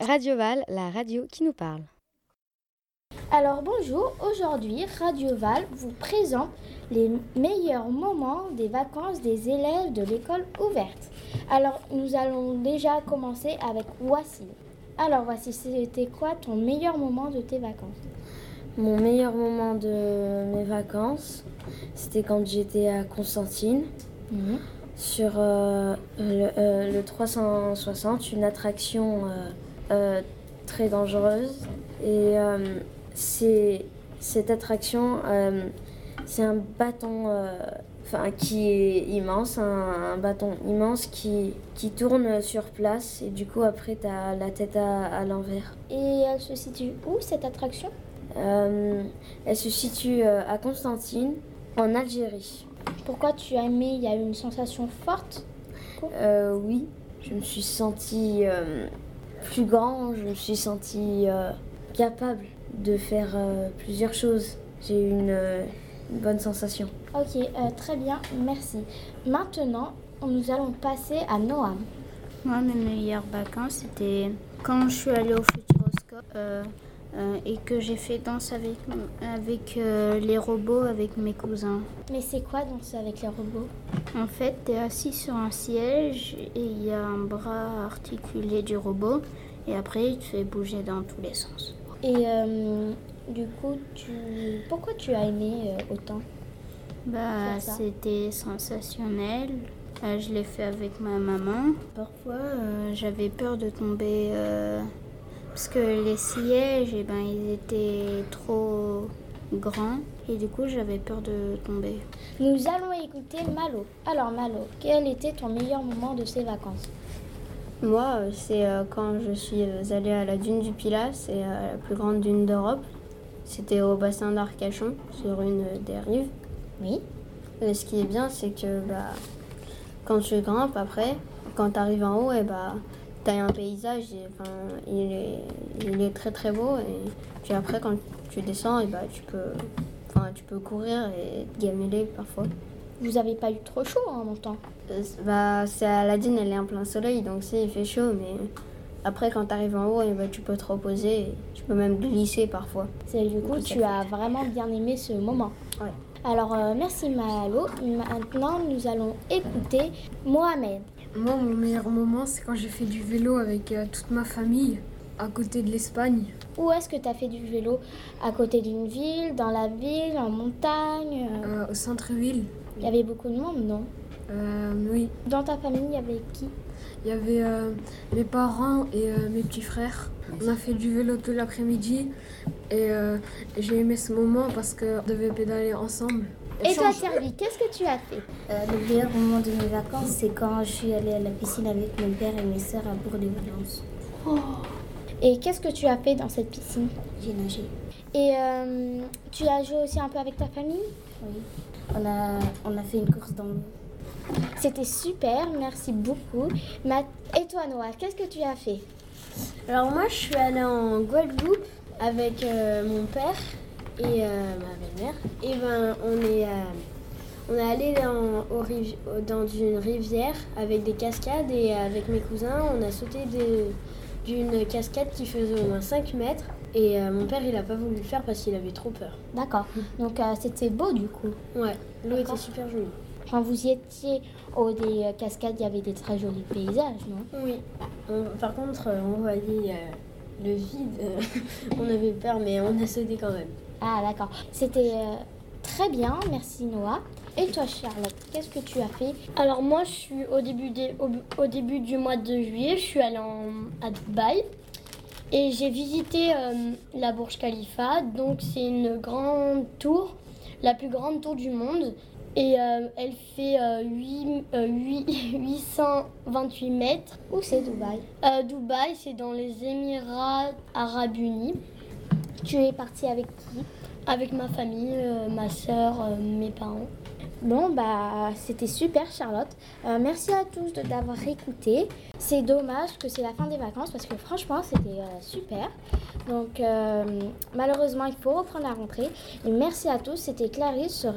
Radio Val, la radio qui nous parle. Alors bonjour, aujourd'hui Radio Val vous présente les meilleurs moments des vacances des élèves de l'école ouverte. Alors nous allons déjà commencer avec Voici. Alors voici, c'était quoi ton meilleur moment de tes vacances? Mon meilleur moment de mes vacances, c'était quand j'étais à Constantine sur euh, le, euh, le 360, une attraction euh, euh, très dangereuse. Et euh, c'est cette attraction, euh, c'est un bâton euh, enfin, qui est immense, un, un bâton immense qui, qui tourne sur place. Et du coup, après, tu as la tête à, à l'envers. Et elle se situe où cette attraction? Euh, elle se situe euh, à Constantine, en Algérie. Pourquoi tu as aimé Il y a eu une sensation forte Euh, oui, je me suis sentie euh, plus grand, je me suis sentie euh, capable de faire euh, plusieurs choses. J'ai eu une, euh, une bonne sensation. Ok, euh, très bien, merci. Maintenant, nous allons passer à Noam. Moi, mes meilleures vacances, c'était quand je suis allée au Futuroscope euh, et que j'ai fait danse avec, avec euh, les robots avec mes cousins. Mais c'est quoi danser avec les robots? En fait, tu es assis sur un siège et il y a un bras articulé du robot et après, il te fait bouger dans tous les sens. Et euh, du coup, tu... pourquoi tu as aimé autant? Bah, c'était sensationnel. Je l'ai fait avec ma maman. Parfois, j'avais peur de tomber parce que les sièges, eh ben, ils étaient trop grands et du coup, j'avais peur de tomber. Nous allons écouter Malo. Alors Malo, quel était ton meilleur moment de ces vacances? Moi, euh, c'est euh, quand je suis euh, allée à la dune du Pilat, c'est la plus grande dune d'Europe. C'était au bassin d'Arcachon, sur une des rives. Oui. Et ce qui est bien, c'est que bah, quand tu grimpes après, quand tu arrives en haut, et bah, tu as un paysage, et, enfin, il, est, il est très très beau. Et puis après, quand tu descends, et bah, tu, peux, enfin, tu peux courir et te gameler parfois. Vous avez pas eu trop chaud en montant Euh, bah, c'est à la elle est en plein soleil, donc c'est il fait chaud, mais après quand tu arrives en haut, et bah, tu peux te reposer, et tu peux même glisser parfois. C'est du coup, tu fait as vraiment bien aimé ce moment. Ouais. Alors euh, merci Malo. Maintenant, nous allons écouter Mohamed. Moi, mon meilleur moment, c'est quand j'ai fait du vélo avec euh, toute ma famille à côté de l'Espagne. Où est-ce que tu as fait du vélo? À côté d'une ville, dans la ville, en montagne euh, euh, au centre-ville. Il y avait beaucoup de monde, non? Euh, oui, Dans ta famille, il y avait qui? Il y avait euh, mes parents et mes petits frères. On a fait du vélo tout l'après-midi et j'ai aimé ce moment parce qu'on devait pédaler ensemble. Et toi, Servi, qu'est-ce que tu as fait? Euh, le meilleur moment de mes vacances, c'est quand je suis allée à la piscine avec mon père et mes sœurs à Bourg-les-Valences. Et qu'est-ce que tu as fait dans cette piscine? J'ai nagé. Et euh, tu as joué aussi un peu avec ta famille? Oui. On a, on a fait une course dans l'eau. C'était super, merci beaucoup. Et toi, Noah, qu'est-ce que tu as fait? Alors moi, je suis allée en Guadeloupe avec euh, mon père et euh, ma belle-mère. Et ben, on est, euh, on est allé dans, au rivi- au- dans une rivière avec des cascades et avec mes cousins, on a sauté d'une cascade qui faisait au moins 5 mètres. Et euh, mon père, il a pas voulu le faire parce qu'il avait trop peur. D'accord. Donc euh, c'était beau du coup. Ouais, l'eau était super jolie. Quand vous y étiez au des euh, cascades, il y avait des très jolis paysages, non? Oui. On- par contre, euh, on voyait euh, le vide. on avait peur, mais on a sauté quand même. Ah d'accord. C'était euh, très bien, merci Noah. Et toi Charlotte, qu'est-ce que tu as fait? Alors moi, je suis au début, des- au, au début du mois de juillet, je suis allée en- à Dubaï et j'ai visité euh, la Burj Khalifa. Donc c'est une grande tour, la plus grande tour du monde. Et euh, elle fait euh, huit- euh, huit- 828 mètres. Où c'est Dubaï? Dubaï, c'est dans les Émirats arabes unis. Tu es partie avec qui Avec ma famille, euh, ma soeur, mes parents. Bon, bah, c'était super, Charlotte. Euh, merci à tous de d'avoir écouté. C'est dommage que c'est la fin des vacances parce que franchement, c'était euh, super. Donc, euh, malheureusement, il faut reprendre la rentrée. Et merci à tous. C'était Clarisse sur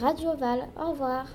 Radio Val. Au revoir.